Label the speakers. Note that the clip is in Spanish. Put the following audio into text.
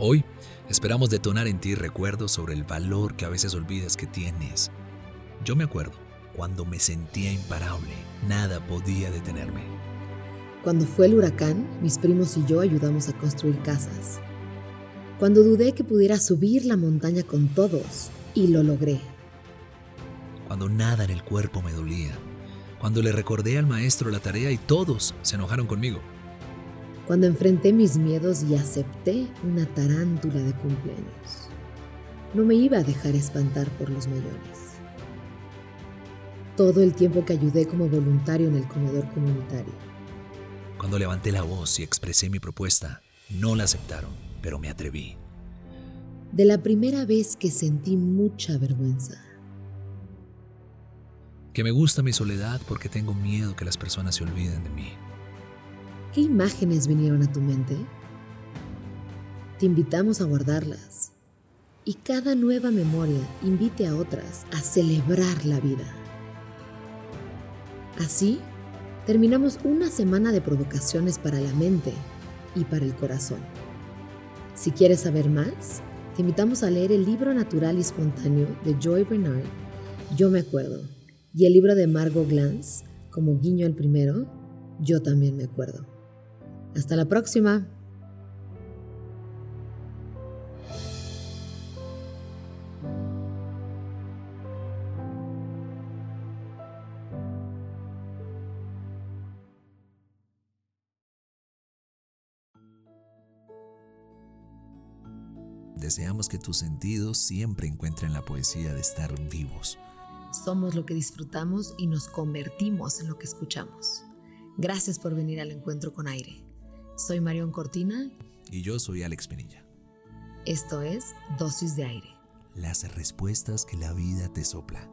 Speaker 1: Hoy esperamos detonar en ti recuerdos sobre el valor que a veces olvidas que tienes. Yo me acuerdo, cuando me sentía imparable, nada podía detenerme.
Speaker 2: Cuando fue el huracán, mis primos y yo ayudamos a construir casas. Cuando dudé que pudiera subir la montaña con todos, y lo logré.
Speaker 1: Cuando nada en el cuerpo me dolía. Cuando le recordé al maestro la tarea y todos se enojaron conmigo
Speaker 2: cuando enfrenté mis miedos y acepté una tarántula de cumpleaños. No me iba a dejar espantar por los mayores. Todo el tiempo que ayudé como voluntario en el comedor comunitario.
Speaker 1: Cuando levanté la voz y expresé mi propuesta, no la aceptaron, pero me atreví.
Speaker 2: De la primera vez que sentí mucha vergüenza.
Speaker 1: Que me gusta mi soledad porque tengo miedo que las personas se olviden de mí.
Speaker 2: ¿Qué imágenes vinieron a tu mente? Te invitamos a guardarlas y cada nueva memoria invite a otras a celebrar la vida. Así, terminamos una semana de provocaciones para la mente y para el corazón. Si quieres saber más, te invitamos a leer el libro natural y espontáneo de Joy Bernard, Yo me acuerdo, y el libro de Margot Glantz, como guiño al primero, Yo también me acuerdo. Hasta la próxima.
Speaker 1: Deseamos que tus sentidos siempre encuentren la poesía de estar vivos.
Speaker 2: Somos lo que disfrutamos y nos convertimos en lo que escuchamos. Gracias por venir al encuentro con aire. Soy Marión Cortina.
Speaker 1: Y yo soy Alex Penilla.
Speaker 2: Esto es Dosis de Aire.
Speaker 1: Las respuestas que la vida te sopla.